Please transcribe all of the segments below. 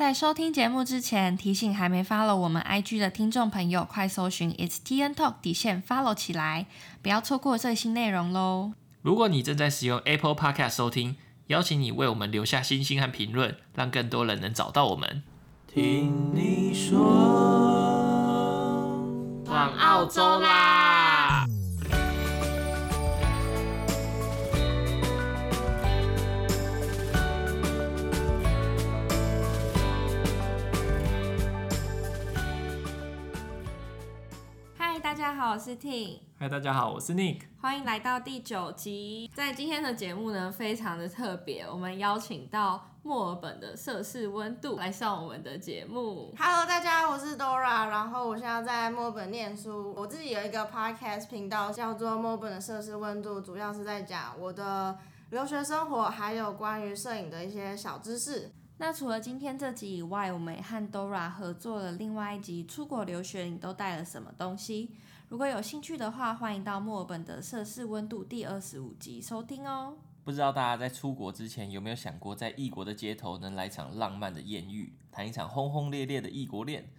在收听节目之前，提醒还没 follow 我们 IG 的听众朋友，快搜寻 It's TN Talk 底线 follow 起来，不要错过最新内容喽。如果你正在使用 Apple Podcast 收听，邀请你为我们留下星星和评论，让更多人能找到我们。听你说，往澳洲啦！好，我是 Ting。嗨，大家好，我是 Nick。欢迎来到第九集。在今天的节目呢，非常的特别，我们邀请到墨尔本的摄氏温度来上我们的节目。Hello，大家好，我是 Dora。然后我现在在墨尔本念书，我自己有一个 podcast 频道，叫做墨尔本的摄氏温度，主要是在讲我的留学生活，还有关于摄影的一些小知识。那除了今天这集以外，我们也和 Dora 合作了另外一集《出国留学你都带了什么东西》。如果有兴趣的话，欢迎到墨尔本的摄氏温度第二十五集收听哦。不知道大家在出国之前有没有想过，在异国的街头能来场浪漫的艳遇，谈一场轰轰烈烈的异国恋？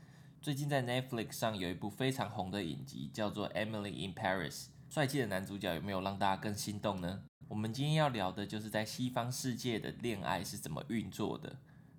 最近在 Netflix 上有一部非常红的影集，叫做《Emily in Paris》。帅气的男主角有没有让大家更心动呢？我们今天要聊的就是在西方世界的恋爱是怎么运作的。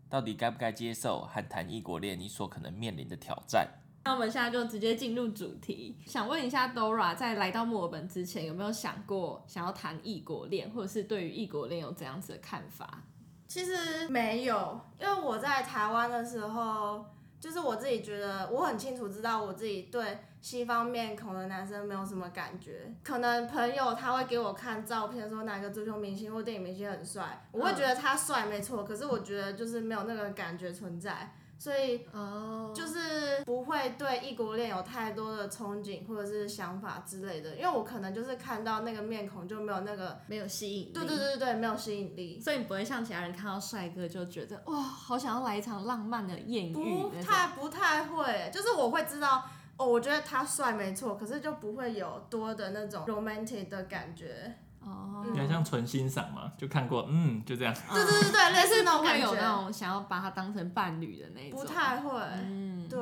到底该不该接受和谈异国恋？你所可能面临的挑战。那我们现在就直接进入主题。想问一下 Dora，在来到墨尔本之前，有没有想过想要谈异国恋，或者是对于异国恋有怎样子的看法？其实没有，因为我在台湾的时候。就是我自己觉得，我很清楚知道我自己对西方面孔的男生没有什么感觉。可能朋友他会给我看照片，说哪个足球明星或电影明星很帅，我会觉得他帅没错，可是我觉得就是没有那个感觉存在。所以，哦，就是不会对异国恋有太多的憧憬或者是想法之类的，因为我可能就是看到那个面孔就没有那个没有吸引力，对对对对，没有吸引力，所以你不会像其他人看到帅哥就觉得哇，好想要来一场浪漫的艳遇，不太不太会，就是我会知道哦，我觉得他帅没错，可是就不会有多的那种 romantic 的感觉。哦，比较像纯欣赏嘛，就看过，嗯，就这样。对对对对，类似那种感觉，有那种想要把他当成伴侣的那种。不太会，嗯，对。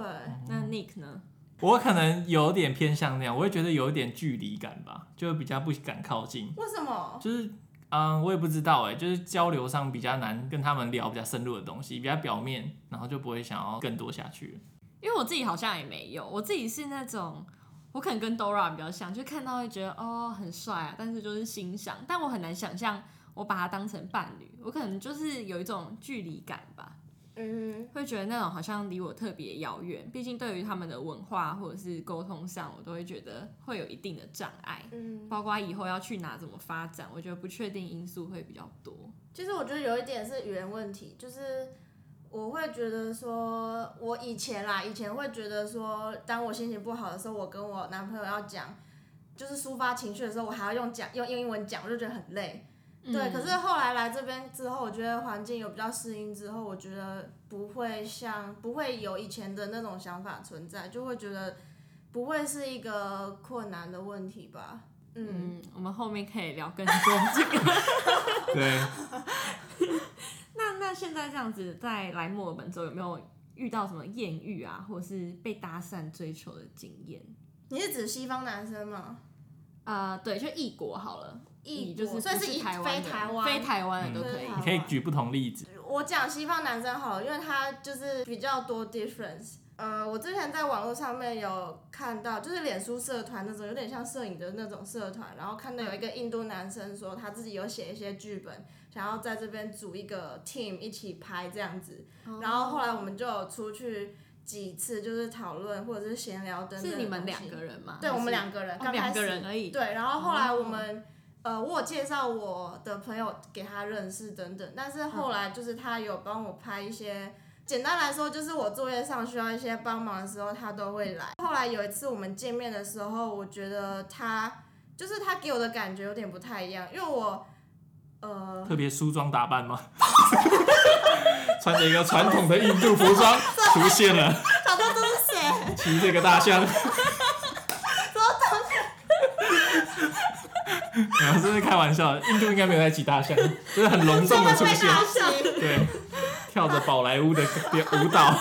那 Nick 呢？我可能有点偏向那样，我会觉得有一点距离感吧，就比较不敢靠近。为什么？就是，嗯，我也不知道哎，就是交流上比较难跟他们聊比较深入的东西，比较表面，然后就不会想要更多下去。因为我自己好像也没有，我自己是那种。我可能跟 Dora 比较像，就看到会觉得哦很帅啊，但是就是欣赏，但我很难想象我把他当成伴侣，我可能就是有一种距离感吧，嗯，会觉得那种好像离我特别遥远，毕竟对于他们的文化或者是沟通上，我都会觉得会有一定的障碍，嗯，包括以后要去哪怎么发展，我觉得不确定因素会比较多。其实我觉得有一点是语言问题，就是。我会觉得说，我以前啦，以前会觉得说，当我心情不好的时候，我跟我男朋友要讲，就是抒发情绪的时候，我还要用讲用英文讲，我就觉得很累。嗯、对，可是后来来这边之后，我觉得环境有比较适应之后，我觉得不会像不会有以前的那种想法存在，就会觉得不会是一个困难的问题吧。嗯，嗯我们后面可以聊更多这个。对。那那现在这样子，在来墨尔本之后有没有遇到什么艳遇啊，或者是被搭讪追求的经验？你是指西方男生吗？啊、呃，对，就异国好了，异就是算是以台湾非台湾非台湾的都可以。你可以举不同例子。我讲西方男生好了，因为他就是比较多 difference。呃，我之前在网络上面有看到，就是脸书社团那种有点像摄影的那种社团，然后看到有一个印度男生说他自己有写一些剧本，想要在这边组一个 team 一起拍这样子，然后后来我们就有出去几次，就是讨论或者是闲聊等等。是你们两个人吗？对，我们两个人，刚两个人而已。对，然后后来我们，呃，我有介绍我的朋友给他认识等等，但是后来就是他有帮我拍一些。简单来说，就是我作业上需要一些帮忙的时候，他都会来。后来有一次我们见面的时候，我觉得他就是他给我的感觉有点不太一样，因为我呃特别梳妆打扮吗？穿着一个传统的印度服装 出现了。找到都是谁？骑这个大象。什么东西？没有，这是开玩笑。印度应该没有在骑大象，就是很隆重的出现。对。跳着宝莱坞的舞蹈，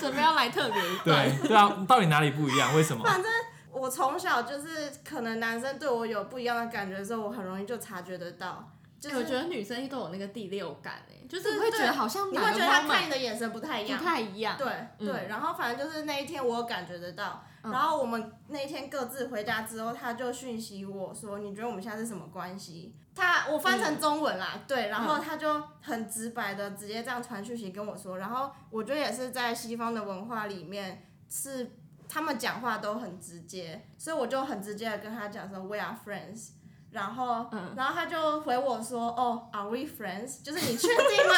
准备要来特别一对对啊，到底哪里不一样？为什么？反正我从小就是，可能男生对我有不一样的感觉的时候，我很容易就察觉得到。就是我觉得女生都有那个第六感诶，就是会觉得好像你会觉得他看你的眼神不太一样，不太一样。对对，然后反正就是那一天我有感觉得到，然后我们那一天各自回家之后，他就讯息我说，你觉得我们现在是什么关系？他我翻成中文啦，对，然后他就很直白的直接这样传讯息跟我说，然后我觉得也是在西方的文化里面是他们讲话都很直接，所以我就很直接的跟他讲说 We are friends。然后，嗯、然后他就回我说：“哦，Are we friends？就是你确定吗？”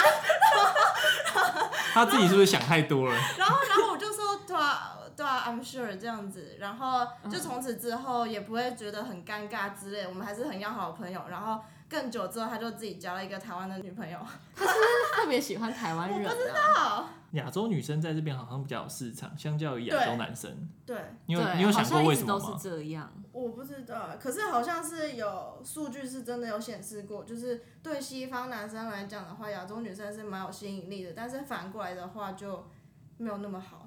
他自己是不是想太多了？然后，然后我就说：“对啊，对啊，I'm sure 这样子。”然后就从此之后也不会觉得很尴尬之类，我们还是很要好的朋友。然后。更久之后，他就自己交了一个台湾的女朋友。他是特别喜欢台湾人。我不知道。亚洲女生在这边好像比较有市场，相较于亚洲男生。对。你有你有想过为什么吗？都是这样。我不知道，可是好像是有数据是真的有显示过，就是对西方男生来讲的话，亚洲女生是蛮有吸引力的，但是反过来的话就没有那么好。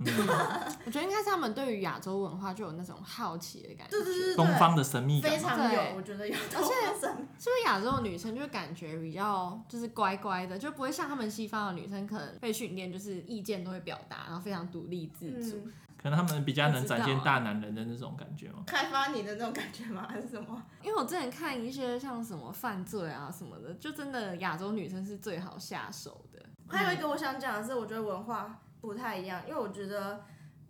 嗯、我觉得应该是他们对于亚洲文化就有那种好奇的感觉，对对对，东方的神秘感非常有，我觉得有。而且是不是亚洲的女生就感觉比较就是乖乖的，就不会像他们西方的女生可能被训练就是意见都会表达，然后非常独立自主。嗯、可能他们比较能展现大男人的那种感觉吗？开发你的那种感觉吗？还是什么？因为我之前看一些像什么犯罪啊什么的，就真的亚洲女生是最好下手的。还有一个我想讲的是，我觉得文化。不太一样，因为我觉得，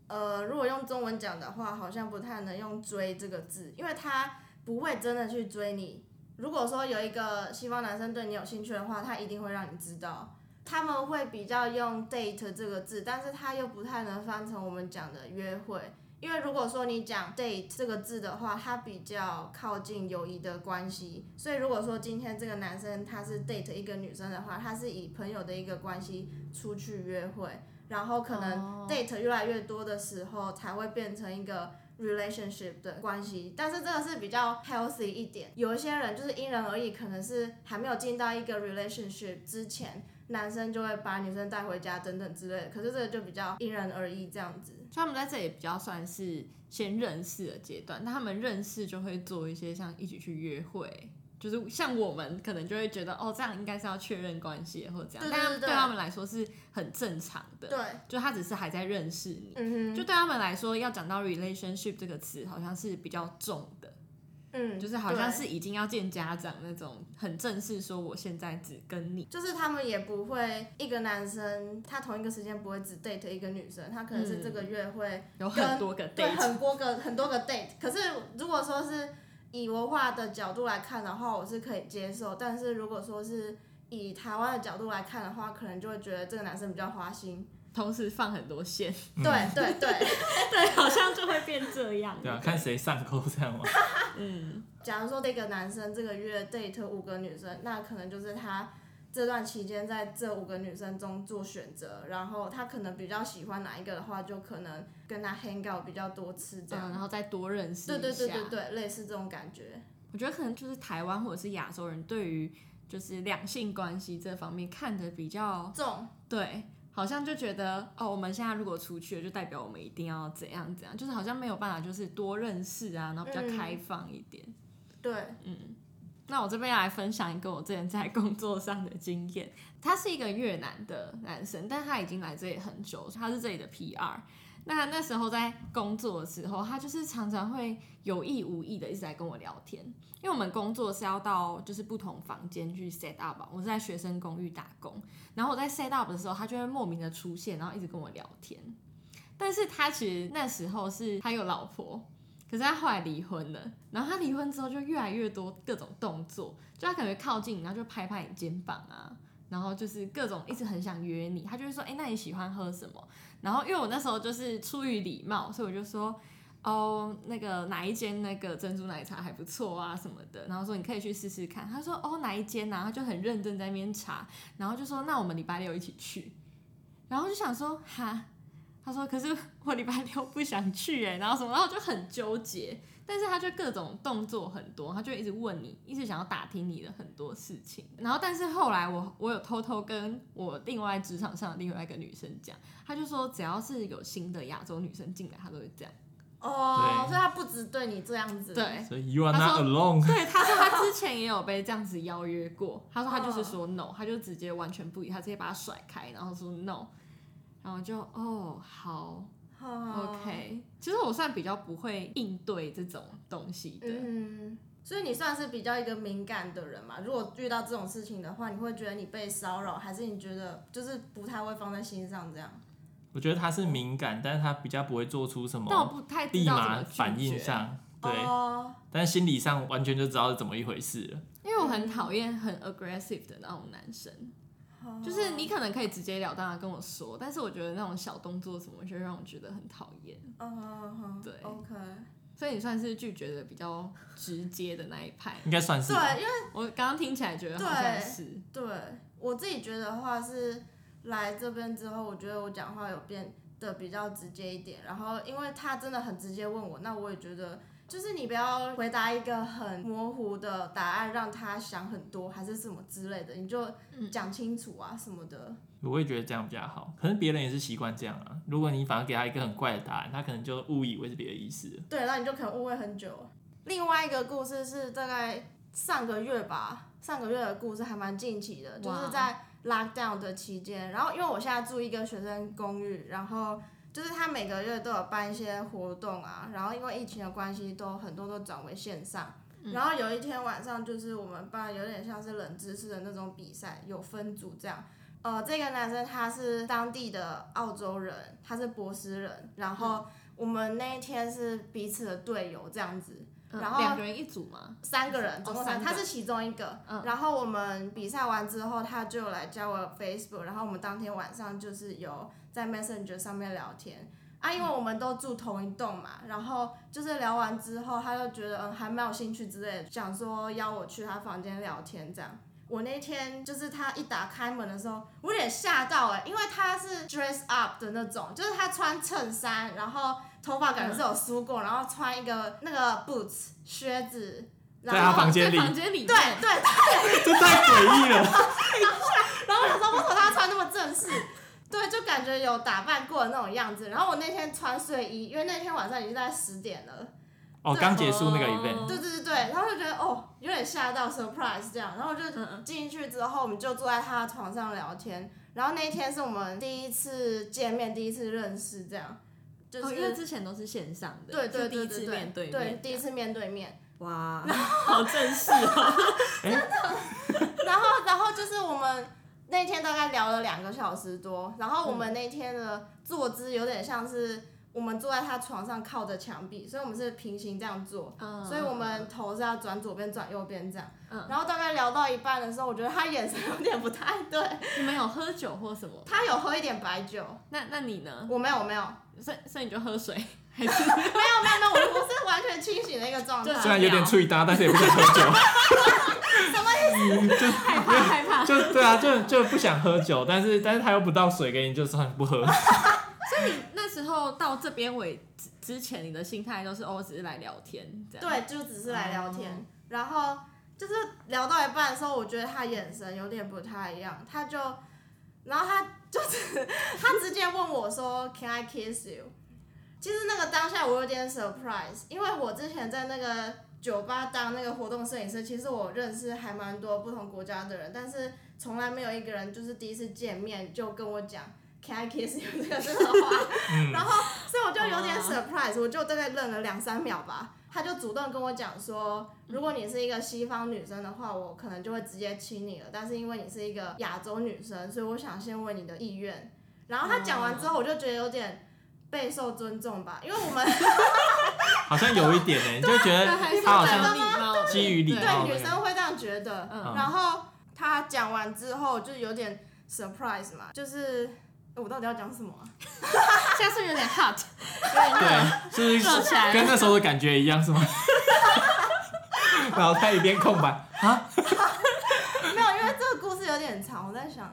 呃，如果用中文讲的话，好像不太能用“追”这个字，因为他不会真的去追你。如果说有一个西方男生对你有兴趣的话，他一定会让你知道。他们会比较用 “date” 这个字，但是他又不太能翻成我们讲的约会。因为如果说你讲 date 这个字的话，它比较靠近友谊的关系，所以如果说今天这个男生他是 date 一个女生的话，他是以朋友的一个关系出去约会，然后可能 date 越来越多的时候才会变成一个 relationship 的关系，但是这个是比较 healthy 一点。有一些人就是因人而异，可能是还没有进到一个 relationship 之前，男生就会把女生带回家等等之类的，可是这个就比较因人而异这样子。他们在这里比较算是先认识的阶段，那他们认识就会做一些像一起去约会，就是像我们可能就会觉得哦，这样应该是要确认关系或者这样，但对他们来说是很正常的。对，就他只是还在认识你。嗯哼，就对他们来说，要讲到 relationship 这个词，好像是比较重的。嗯，就是好像是已经要见家长那种很正式，说我现在只跟你。就是他们也不会一个男生，他同一个时间不会只 date 一个女生，他可能是这个月会有很多个 date，对，很多个很多个 date。可是如果说是以文化的角度来看的话，我是可以接受。但是如果说是以台湾的角度来看的话，可能就会觉得这个男生比较花心。同时放很多线，对对对 对，好像就会变这样。对啊，看谁上钩这样嘛。嗯，假如说这个男生这个月 date 五个女生，那可能就是他这段期间在这五个女生中做选择，然后他可能比较喜欢哪一个的话，就可能跟他 hang out 比较多次这样，嗯，然后再多认识一下。对对对对对，类似这种感觉。我觉得可能就是台湾或者是亚洲人对于就是两性关系这方面看的比较重，对。好像就觉得哦，我们现在如果出去了，就代表我们一定要怎样怎样，就是好像没有办法，就是多认识啊，然后比较开放一点。嗯、对，嗯，那我这边要来分享一个我之前在工作上的经验。他是一个越南的男生，但他已经来这里很久，他是这里的 PR。那那时候在工作的时候，他就是常常会有意无意的一直在跟我聊天，因为我们工作是要到就是不同房间去 set up，我是在学生公寓打工，然后我在 set up 的时候，他就会莫名的出现，然后一直跟我聊天。但是他其实那时候是他有老婆，可是他后来离婚了，然后他离婚之后就越来越多各种动作，就他感觉靠近，然后就拍拍你肩膀啊，然后就是各种一直很想约你，他就会说，哎、那你喜欢喝什么？然后因为我那时候就是出于礼貌，所以我就说，哦，那个哪一间那个珍珠奶茶还不错啊什么的。然后说你可以去试试看。他说哦哪一间啊？他就很认真在那边查。然后就说那我们礼拜六一起去。然后就想说哈，他说可是我礼拜六不想去哎，然后什么，然后我就很纠结。但是他就各种动作很多，他就一直问你，一直想要打听你的很多事情。然后但是后来我我有偷偷跟我另外职场上的另外一个女生讲，他就说只要是有新的亚洲女生进来，他都会这样。哦，所以他不止对你这样子。对，所以 you are not alone。对，他说他之前也有被这样子邀约过。他说他就是说 no，他就直接完全不理，他直接把他甩开，然后说 no，然后就哦好，OK。其实我算比较不会应对这种东西的。嗯，所以你算是比较一个敏感的人嘛？如果遇到这种事情的话，你会觉得你被骚扰，还是你觉得就是不太会放在心上这样？我觉得他是敏感，但是他比较不会做出什么，但我不太立马反应上，对，哦、但是心理上完全就知道是怎么一回事了。因为我很讨厌很 aggressive 的那种男生，哦、就是你可能可以直截了当的跟我说，但是我觉得那种小动作什么，就让我觉得很讨厌。哦，对，OK，所以你算是拒绝的比较直接的那一派，应该算是。对，因为我刚刚听起来觉得好像是，对，对我自己觉得话是。来这边之后，我觉得我讲话有变得比较直接一点。然后，因为他真的很直接问我，那我也觉得，就是你不要回答一个很模糊的答案，让他想很多，还是什么之类的，你就讲清楚啊什么的。我也觉得这样比较好。可能别人也是习惯这样啊。如果你反而给他一个很怪的答案，他可能就误以为是别的意思。对，那你就可能误会很久。另外一个故事是大概上个月吧，上个月的故事还蛮近期的，就是在。Lockdown 的期间，然后因为我现在住一个学生公寓，然后就是他每个月都有办一些活动啊，然后因为疫情的关系，都很多都转为线上。然后有一天晚上，就是我们办有点像是冷知识的那种比赛，有分组这样。呃，这个男生他是当地的澳洲人，他是波斯人，然后我们那一天是彼此的队友这样子。然后两个人一组吗？三个人，总共三个，他是其中一个。嗯。然后我们比赛完之后，他就来加我 Facebook，然后我们当天晚上就是有在 Messenger 上面聊天啊，因为我们都住同一栋嘛，然后就是聊完之后，他就觉得嗯还蛮有兴趣之类的，想说邀我去他房间聊天这样。我那天就是他一打开门的时候，我有点吓到哎，因为他是 dress up 的那种，就是他穿衬衫，然后。头发感觉是有梳过，然后穿一个那个 boots 靴子，然后在他房间里，房间里，对对对，这太诡异了。然后我想说，为什么他穿那么正式？对，就感觉有打扮过的那种样子。然后我那天穿睡衣，因为那天晚上已经在十点了。哦，刚结束那个 event。对对对对，然后就觉得哦，有点吓到 surprise 这样。然后就进去之后，我们就坐在他的床上聊天。然后那一天是我们第一次见面，第一次认识这样。就是、哦、因为之前都是线上的，对对对对对，第一次面对面，对，第一次面对面，哇，好正式哦，真的。然后，然后就是我们那天大概聊了两个小时多，然后我们那天的坐姿有点像是我们坐在他床上靠着墙壁，所以我们是平行这样坐，嗯、所以我们头是要转左边转右边这样。嗯、然后大概聊到一半的时候，我觉得他眼神有点不太对。你们有喝酒或什么？他有喝一点白酒。那那你呢？我没有，我没有。所以所以你就喝水，还是 没有没有没有，我不是完全清醒的一个状态。虽然有点脆搭，但是也不想喝酒。什么意思？就 害怕害怕。就对啊，就就不想喝酒，但是但是他又不倒水给你，就算不喝。所以你那时候到这边为止之前，你的心态都是哦，只是来聊天这样。对，就只是来聊天。然后就是聊到一半的时候，我觉得他眼神有点不太一样，他就。然后他就是他直接问我说：“Can I kiss you？” 其实那个当下我有点 surprise，因为我之前在那个酒吧当那个活动摄影师，其实我认识还蛮多不同国家的人，但是从来没有一个人就是第一次见面就跟我讲 “Can I kiss you” 这个这个话，然后所以我就有点 surprise，我就大概愣了两三秒吧。他就主动跟我讲说，如果你是一个西方女生的话，我可能就会直接亲你了。但是因为你是一个亚洲女生，所以我想先问你的意愿。然后他讲完之后，我就觉得有点备受尊重吧，因为我们好像有一点呢、欸，就觉得他好像基于礼貌，对女生会这样觉得。然后他讲完之后就有点 surprise 嘛，就是。我到底要讲什么啊？现在是有点 hot，有点热，对，是 不是跟那时候的感觉一样，是吗？脑袋一边空白啊，没有，因为这个故事有点长，我在想，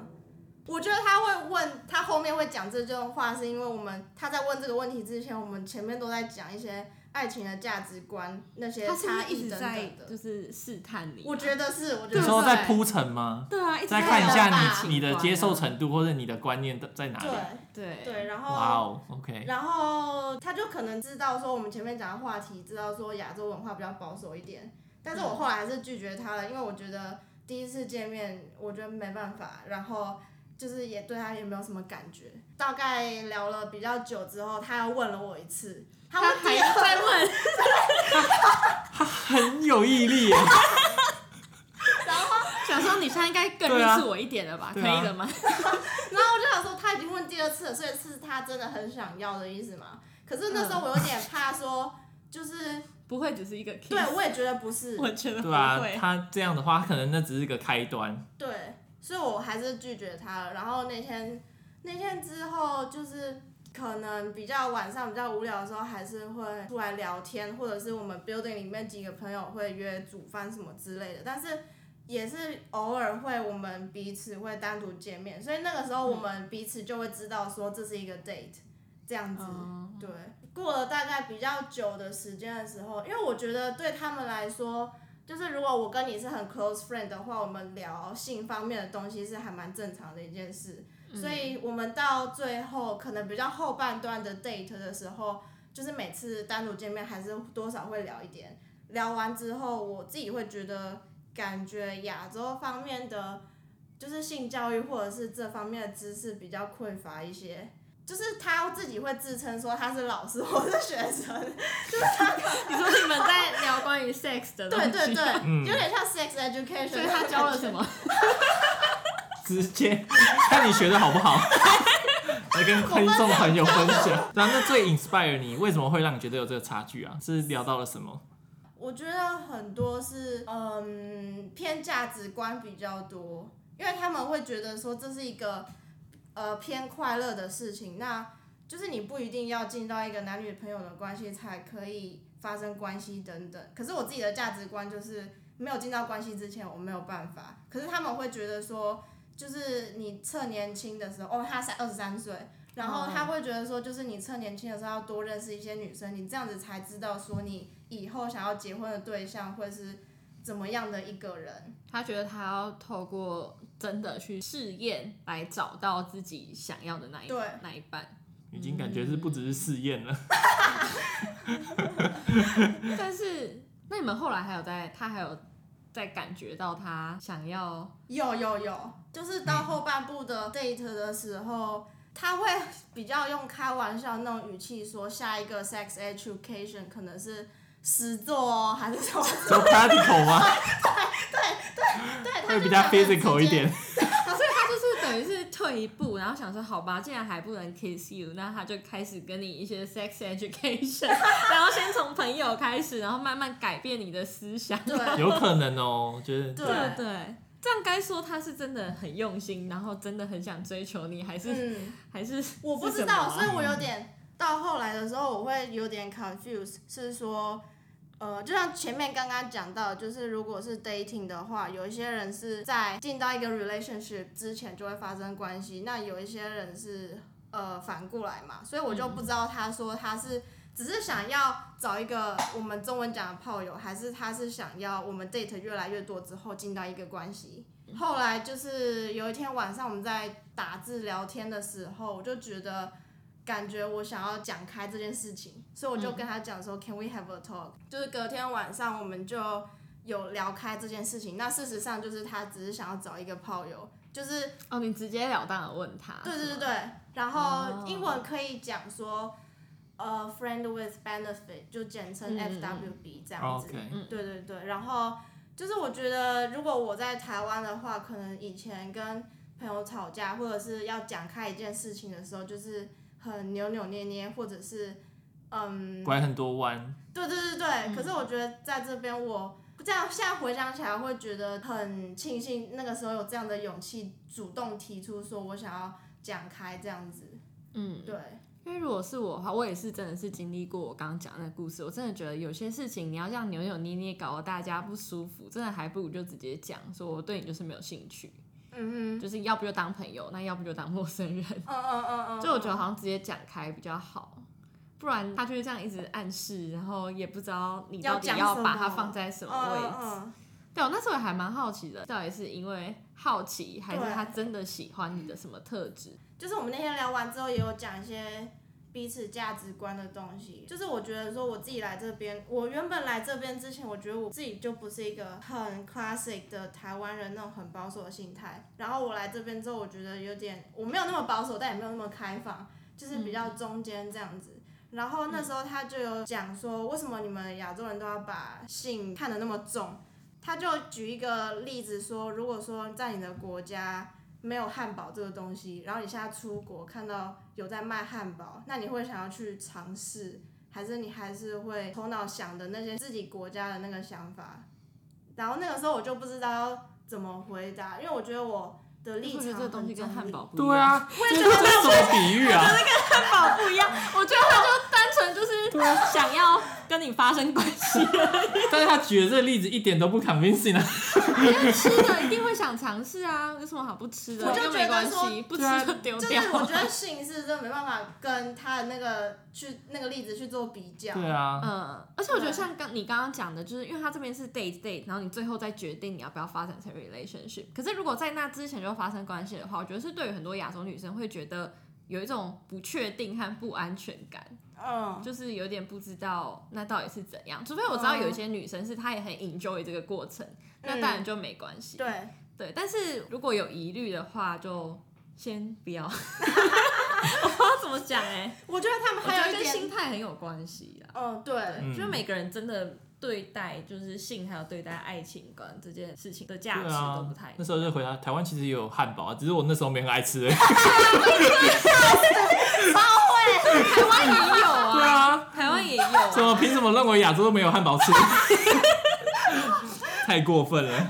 我觉得他会问他后面会讲这句话，是因为我们他在问这个问题之前，我们前面都在讲一些爱情的价值观那些差异等等的，就是试探你。我觉得是，我觉得有时候在铺陈吗？对啊，再看一下你你的接受程度或者你的观念在哪里。对对对，然后哇哦，OK。然后他就可能知道说我们前面讲的话题，知道说亚洲文化比较保守一点，但是我后来还是拒绝他了，因为我觉得第一次见面，我觉得没办法，然后。就是也对他也没有什么感觉，大概聊了比较久之后，他又问了我一次，他还在问，他很有毅力耶。然后想说你现在应该更认识我一点了吧？啊、可以了吗？然后我就想说他已经问第二次了，所以是他真的很想要的意思吗？可是那时候我有点怕说，就是不会只是一个 kiss，对，我也觉得不是，我觉得不会。对啊，他这样的话，可能那只是一个开端。对。所以我还是拒绝他了。然后那天，那天之后就是可能比较晚上比较无聊的时候，还是会出来聊天，或者是我们 building 里面几个朋友会约煮饭什么之类的。但是也是偶尔会我们彼此会单独见面，所以那个时候我们彼此就会知道说这是一个 date 这样子。对，过了大概比较久的时间的时候，因为我觉得对他们来说。就是如果我跟你是很 close friend 的话，我们聊性方面的东西是还蛮正常的一件事。嗯。所以我们到最后可能比较后半段的 date 的时候，就是每次单独见面还是多少会聊一点。聊完之后，我自己会觉得感觉亚洲方面的就是性教育或者是这方面的知识比较匮乏一些。就是他自己会自称说他是老师我是学生，就是他。你说你们在聊关于 sex 的东西？对对对，有点像 sex education。所以他教了什么？直接看你学的好不好，来跟观众朋友分享。然后那最 inspire 你，为什么会让你觉得有这个差距啊？是聊到了什么？我觉得很多是嗯偏价值观比较多，因为他们会觉得说这是一个。呃，偏快乐的事情，那就是你不一定要进到一个男女朋友的关系才可以发生关系等等。可是我自己的价值观就是，没有进到关系之前我没有办法。可是他们会觉得说，就是你趁年轻的时候，哦，他才二十三岁，然后他会觉得说，就是你趁年轻的时候要多认识一些女生，你这样子才知道说你以后想要结婚的对象会是怎么样的一个人。他觉得他要透过。真的去试验来找到自己想要的那一对，那一半，已经感觉是不只是试验了。但是，那你们后来还有在，他还有在感觉到他想要？有有有，就是到后半部的 date 的时候，他会比较用开玩笑那种语气说，下一个 sex education 可能是实作哦，还是什么？做 practical 吗？对 对对，对，会比较 physical 一点。所以他就是等于是退一步，然后想说，好吧，既然还不能 kiss you，那他就开始跟你一些 sex education，然后先从朋友开始，然后慢慢改变你的思想。对，有可能哦，我觉得。对对，对，这样该说他是真的很用心，然后真的很想追求你，还是、嗯、还是我不知道，所以我有点到后来的时候，我会有点 confused，是说。呃，就像前面刚刚讲到，就是如果是 dating 的话，有一些人是在进到一个 relationship 之前就会发生关系，那有一些人是呃反过来嘛，所以我就不知道他说他是只是想要找一个我们中文讲的炮友，还是他是想要我们 date 越来越多之后进到一个关系。后来就是有一天晚上我们在打字聊天的时候，我就觉得。感觉我想要讲开这件事情，所以我就跟他讲说、嗯、，Can we have a talk？就是隔天晚上我们就有聊开这件事情。那事实上就是他只是想要找一个炮友，就是哦，你直截了当的问他。对对对对，然后英文可以讲说，呃、哦 uh,，friend with benefit，就简称 FWB 这样子。对对对，然后就是我觉得如果我在台湾的话，可能以前跟朋友吵架或者是要讲开一件事情的时候，就是。很扭扭捏捏，或者是，嗯，拐很多弯。对对对对，嗯、可是我觉得在这边，我这样现在回想起来，会觉得很庆幸那个时候有这样的勇气，主动提出说我想要讲开这样子。嗯，对。因为如果是我的话，我也是真的是经历过我刚刚讲的那个故事，我真的觉得有些事情你要这样扭扭捏捏，搞得大家不舒服，真的还不如就直接讲，说我对你就是没有兴趣。嗯哼，就是要不就当朋友，那要不就当陌生人。嗯嗯嗯嗯，就我觉得好像直接讲开比较好，不然他就是这样一直暗示，然后也不知道你到底要把它放在什么位置。嗯嗯对，我那时候也还蛮好奇的，到底是因为好奇，还是他真的喜欢你的什么特质？就是我们那天聊完之后，也有讲一些彼此价值观的东西。就是我觉得说，我自己来这边，我原本来这边之前，我觉得我自己就不是一个很 classic 的台湾人那种很保守的心态。然后我来这边之后，我觉得有点，我没有那么保守，但也没有那么开放，就是比较中间这样子。嗯、然后那时候他就有讲说，为什么你们亚洲人都要把性看得那么重？他就举一个例子说，如果说在你的国家没有汉堡这个东西，然后你现在出国看到有在卖汉堡，那你会想要去尝试，还是你还是会头脑想的那些自己国家的那个想法？然后那个时候我就不知道怎么回答，因为我觉得我的立场很这个东西跟汉堡不一样。对啊，为什么这是什么比喻啊？我觉得跟汉堡不一样，我觉得他就单纯就是想要。跟你发生关系，但是他举的这个例子一点都不 convincing 啊。因为吃的一定会想尝试啊，有什么好不吃的？我就觉得说不吃就丢掉。就是我觉得性是真的没办法跟他的那个去那个例子去做比较。对啊。嗯，而且我觉得像刚你刚刚讲的，就是因为他这边是 date date，然后你最后再决定你要不要发展成 relationship。可是如果在那之前就发生关系的话，我觉得是对于很多亚洲女生会觉得有一种不确定和不安全感。嗯，就是有点不知道那到底是怎样，除非我知道有一些女生是她也很 enjoy 这个过程，嗯、那当然就没关系。对对，但是如果有疑虑的话，就先不要。我不知道怎么讲哎、欸，我觉得他们还有一点跟心态很有关系啊。嗯，对，对就是每个人真的对待就是性还有对待爱情观这件事情的价值都不太一样、啊。那时候就回答台湾其实也有汉堡啊，只是我那时候没很爱吃。台湾也有啊，对啊，台湾也有、啊。怎么凭什么认为亚洲都没有汉堡吃？太过分了。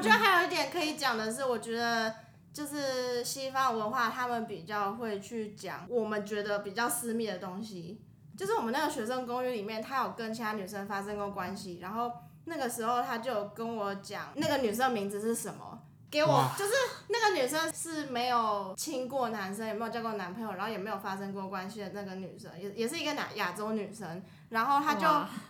我觉得还有一点可以讲的是，我觉得就是西方文化，他们比较会去讲我们觉得比较私密的东西。就是我们那个学生公寓里面，他有跟其他女生发生过关系，然后那个时候他就有跟我讲那个女生名字是什么。给我就是那个女生是没有亲过男生，也没有交过男朋友，然后也没有发生过关系的那个女生，也也是一个亚亚洲女生。然后他就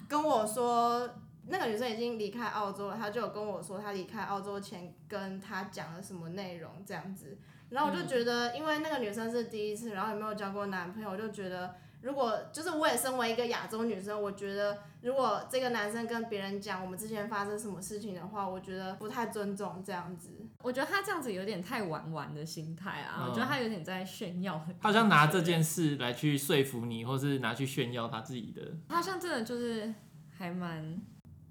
跟我说，那个女生已经离开澳洲了。她就有跟我说，她离开澳洲前跟她讲了什么内容这样子。然后我就觉得，因为那个女生是第一次，然后也没有交过男朋友，我就觉得。如果就是我也身为一个亚洲女生，我觉得如果这个男生跟别人讲我们之前发生什么事情的话，我觉得不太尊重这样子。我觉得他这样子有点太玩玩的心态啊，嗯、我觉得他有点在炫耀。他好像拿这件事来去说服你，或是拿去炫耀他自己的。他好像真的就是还蛮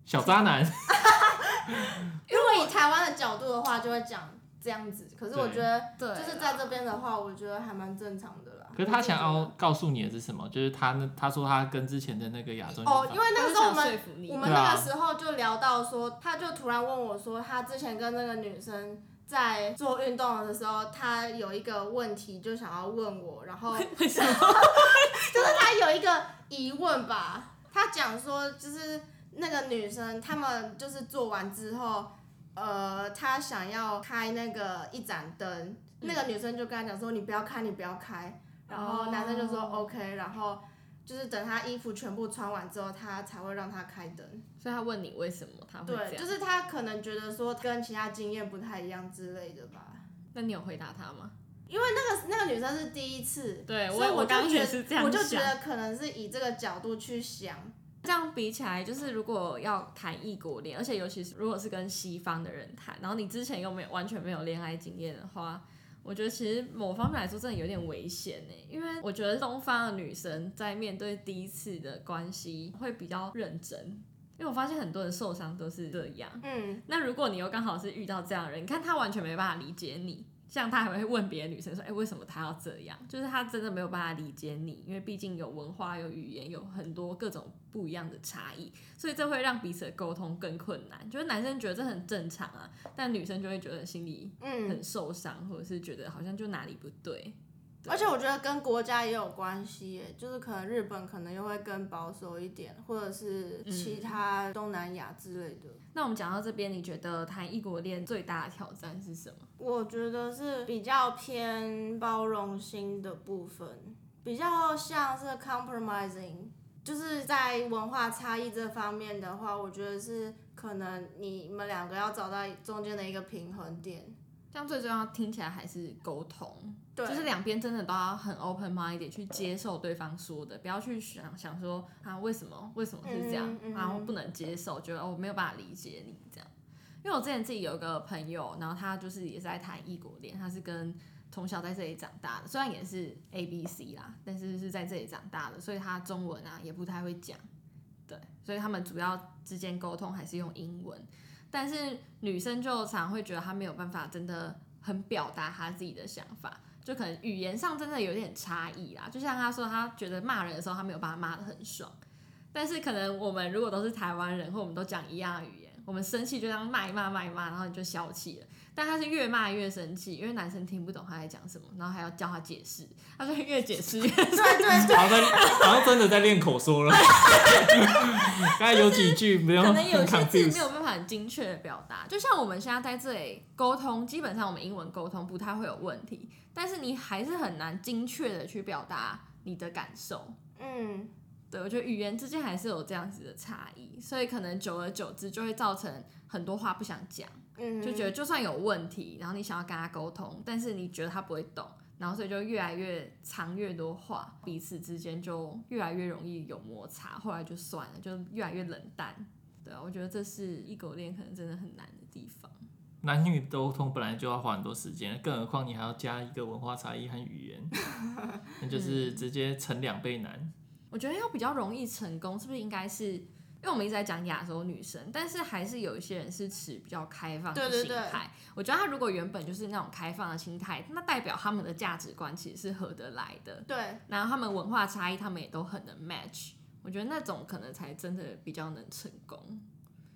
小渣男。如果以台湾的角度的话，就会讲这样子。可是我觉得，就是在这边的话，我觉得还蛮正常的啦。可是他想要告诉你的是什么？就是他那他说他跟之前的那个亚洲哦，因为那个时候我们我们那个时候就聊到说，他就突然问我说，他之前跟那个女生在做运动的时候，他有一个问题就想要问我，然后 就是他有一个疑问吧，他讲说就是那个女生他们就是做完之后，呃，她想要开那个一盏灯，那个女生就跟他讲说，你不要开，你不要开。然后男生就说 OK，然后就是等他衣服全部穿完之后，他才会让他开灯。所以他问你为什么他会这样？对，就是他可能觉得说跟其他经验不太一样之类的吧。那你有回答他吗？因为那个那个女生是第一次，对，所以我刚也是这样，我就觉得可能是以这个角度去想。这样比起来，就是如果要谈异国恋，而且尤其是如果是跟西方的人谈，然后你之前又没有完全没有恋爱经验的话。我觉得其实某方面来说真的有点危险呢，因为我觉得东方的女生在面对第一次的关系会比较认真，因为我发现很多人受伤都是这样。嗯，那如果你又刚好是遇到这样的人，你看他完全没办法理解你。像他还会问别的女生说：“哎、欸，为什么他要这样？”就是他真的没有办法理解你，因为毕竟有文化、有语言、有很多各种不一样的差异，所以这会让彼此的沟通更困难。就是男生觉得这很正常啊，但女生就会觉得心里很受伤，或者是觉得好像就哪里不对。而且我觉得跟国家也有关系耶，就是可能日本可能又会更保守一点，或者是其他东南亚之类的。嗯、那我们讲到这边，你觉得谈异国恋最大的挑战是什么？我觉得是比较偏包容心的部分，比较像是 compromising，就是在文化差异这方面的话，我觉得是可能你们两个要找到中间的一个平衡点。这样最重要，听起来还是沟通，对，就是两边真的都要很 open mind 一点去接受对方说的，不要去想想说啊为什么为什么是这样，嗯嗯、然后不能接受，觉得我、哦、没有办法理解你这样。因为我之前自己有一个朋友，然后他就是也是在谈异国恋，他是跟从小在这里长大的，虽然也是 A B C 啦，但是是在这里长大的，所以他中文啊也不太会讲，对，所以他们主要之间沟通还是用英文。但是女生就常会觉得她没有办法真的很表达她自己的想法，就可能语言上真的有点差异啦。就像他说，他觉得骂人的时候他没有把他骂得很爽，但是可能我们如果都是台湾人，或我们都讲一样的语言，我们生气就这样骂一骂骂一骂，然后你就消气了。但他是越骂越生气，因为男生听不懂他在讲什么，然后还要叫他解释，他就越解释越对对对，好像好像真的在练口说了。刚才有几句没有，可能有些字没有办法很精确的表达。就像我们现在在这里沟通，基本上我们英文沟通不太会有问题，但是你还是很难精确的去表达你的感受。嗯，对，我觉得语言之间还是有这样子的差异，所以可能久而久之就会造成很多话不想讲。就觉得就算有问题，然后你想要跟他沟通，但是你觉得他不会懂，然后所以就越来越藏越多话，彼此之间就越来越容易有摩擦，后来就算了，就越来越冷淡。对啊，我觉得这是异国恋可能真的很难的地方。男女沟通本来就要花很多时间，更何况你还要加一个文化差异和语言，那就是直接成两倍难。我觉得要比较容易成功，是不是应该是？因为我们一直在讲亚洲女生，但是还是有一些人是持比较开放的心态。对对对。我觉得他如果原本就是那种开放的心态，那代表他们的价值观其实是合得来的。对。然后他们文化差异，他们也都很能 match。我觉得那种可能才真的比较能成功。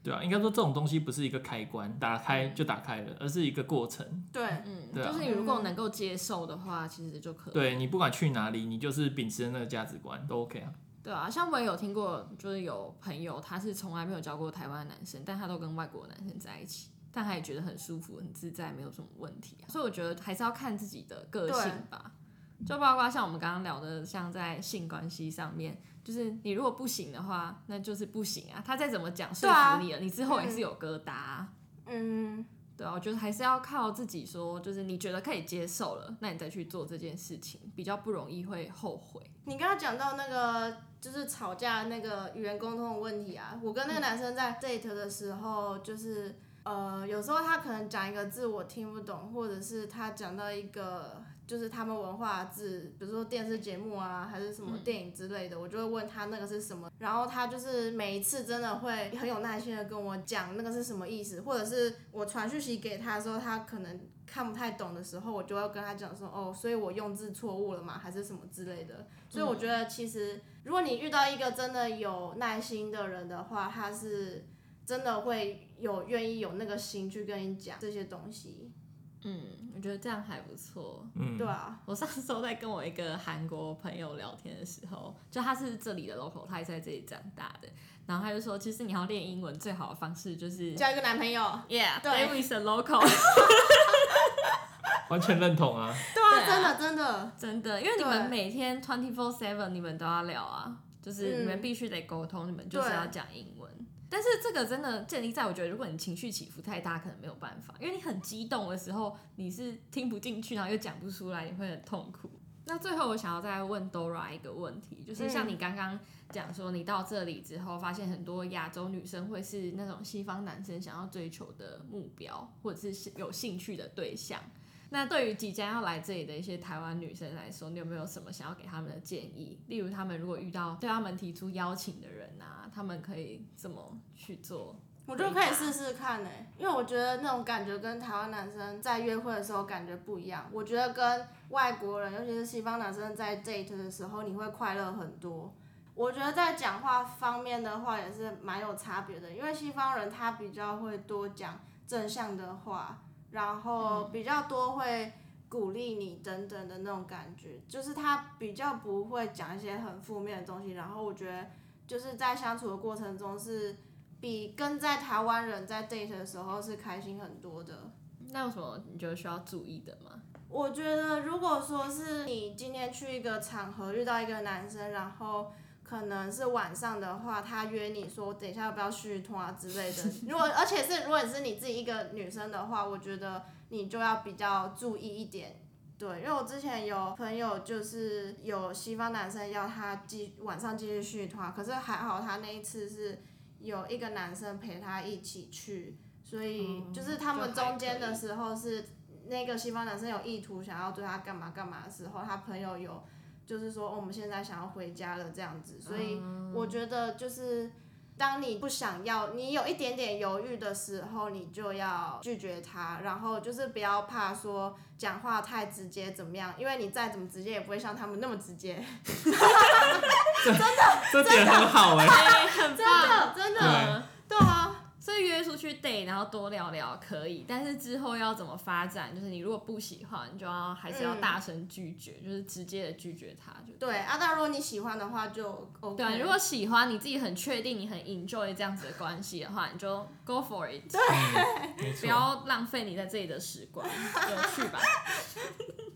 对啊，应该说这种东西不是一个开关，打开就打开了，而是一个过程。对，嗯，对啊，就是你如果能够接受的话，其实就可以。对，你不管去哪里，你就是秉持那个价值观都 OK 啊。对啊，像我也有听过，就是有朋友他是从来没有交过台湾的男生，但他都跟外国男生在一起，但他也觉得很舒服、很自在，没有什么问题啊。所以我觉得还是要看自己的个性吧。就包括像我们刚刚聊的，像在性关系上面，就是你如果不行的话，那就是不行啊。他再怎么讲说服你了，你之后也是有疙瘩啊。嗯。对啊，我觉得还是要靠自己说，就是你觉得可以接受了，那你再去做这件事情，比较不容易会后悔。你刚刚讲到那个就是吵架那个语言沟通的问题啊，我跟那个男生在 date 的时候，就是呃，有时候他可能讲一个字我听不懂，或者是他讲到一个。就是他们文化字，比如说电视节目啊，还是什么电影之类的，我就会问他那个是什么，然后他就是每一次真的会很有耐心的跟我讲那个是什么意思，或者是我传讯息给他的时候，他可能看不太懂的时候，我就要跟他讲说，哦，所以我用字错误了嘛？还是什么之类的。所以我觉得其实如果你遇到一个真的有耐心的人的话，他是真的会有愿意有那个心去跟你讲这些东西。嗯，我觉得这样还不错。嗯，对啊，我上次都在跟我一个韩国朋友聊天的时候，就他是这里的 local，他也是在这里长大的，然后他就说，其实你要练英文最好的方式就是交一个男朋友。Yeah，对，David is a local。完全认同啊。对啊，真的真的真的，因为你们每天 twenty four seven，你们都要聊啊，就是你们必须得沟通，你们就是要讲英文。但是这个真的建立在我觉得，如果你情绪起伏太大，可能没有办法，因为你很激动的时候，你是听不进去，然后又讲不出来，你会很痛苦。那最后我想要再问 Dora 一个问题，就是像你刚刚讲说，你到这里之后，发现很多亚洲女生会是那种西方男生想要追求的目标，或者是有兴趣的对象。那对于即将要来这里的一些台湾女生来说，你有没有什么想要给他们的建议？例如，他们如果遇到对他们提出邀请的人啊，他们可以怎么去做？我觉得可以试试看呢，因为我觉得那种感觉跟台湾男生在约会的时候感觉不一样。我觉得跟外国人，尤其是西方男生在 date 的时候，你会快乐很多。我觉得在讲话方面的话，也是蛮有差别的，因为西方人他比较会多讲正向的话。然后比较多会鼓励你等等的那种感觉，就是他比较不会讲一些很负面的东西。然后我觉得就是在相处的过程中是比跟在台湾人在 date 的时候是开心很多的。那有什么你觉得需要注意的吗？我觉得如果说是你今天去一个场合遇到一个男生，然后可能是晚上的话，他约你说等一下要不要续通啊之类的。如果而且是如果你是你自己一个女生的话，我觉得。你就要比较注意一点，对，因为我之前有朋友就是有西方男生要他继晚上继续续团，可是还好他那一次是有一个男生陪他一起去，所以就是他们中间的时候是那个西方男生有意图想要对他干嘛干嘛的时候，他朋友有就是说我们现在想要回家了这样子，所以我觉得就是。当你不想要，你有一点点犹豫的时候，你就要拒绝他，然后就是不要怕说讲话太直接怎么样，因为你再怎么直接也不会像他们那么直接。真的，这点很好哎、欸，很棒，真的，真的，对啊。所以约出去 date，然后多聊聊可以，但是之后要怎么发展？就是你如果不喜欢，你就要还是要大声拒绝，嗯、就是直接的拒绝他就对。对啊，但如果你喜欢的话就 OK。对，如果喜欢你自己很确定你很 enjoy 这样子的关系的话，你就 go for it。对，嗯、不要浪费你在这里的时光，有趣吧？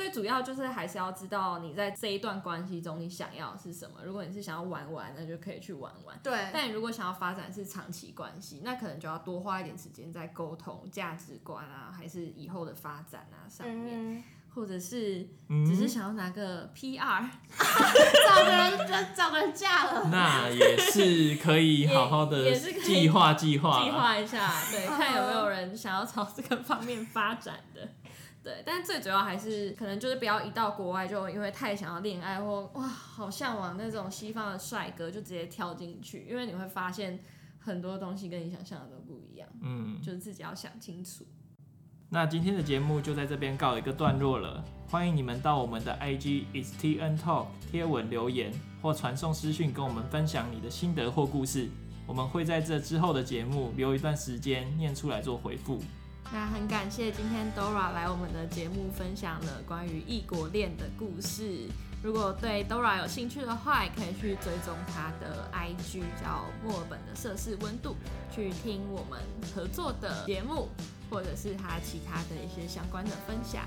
最主要就是还是要知道你在这一段关系中你想要是什么。如果你是想要玩玩，那就可以去玩玩。对。但你如果想要发展是长期关系，那可能就要多花一点时间在沟通价值观啊，还是以后的发展啊上面，嗯、或者是只是想要拿个 PR，、嗯、找个人找个人嫁了。那也是可以 好好的计划计划计划一下，对，看有没有人想要朝这个方面发展的。对，但最主要还是可能就是不要一到国外就因为太想要恋爱或哇好向往那种西方的帅哥就直接跳进去，因为你会发现很多东西跟你想象的都不一样，嗯，就是自己要想清楚。那今天的节目就在这边告一个段落了，欢迎你们到我们的 IG is TN Talk 贴文留言或传送私讯跟我们分享你的心得或故事，我们会在这之后的节目留一段时间念出来做回复。那很感谢今天 Dora 来我们的节目分享了关于异国恋的故事。如果对 Dora 有兴趣的话，也可以去追踪她的 IG，叫墨尔本的摄氏温度，去听我们合作的节目，或者是她其他的一些相关的分享。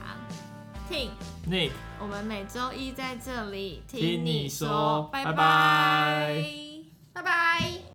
听，Nick，我们每周一在这里听你说，拜拜，拜拜。拜拜。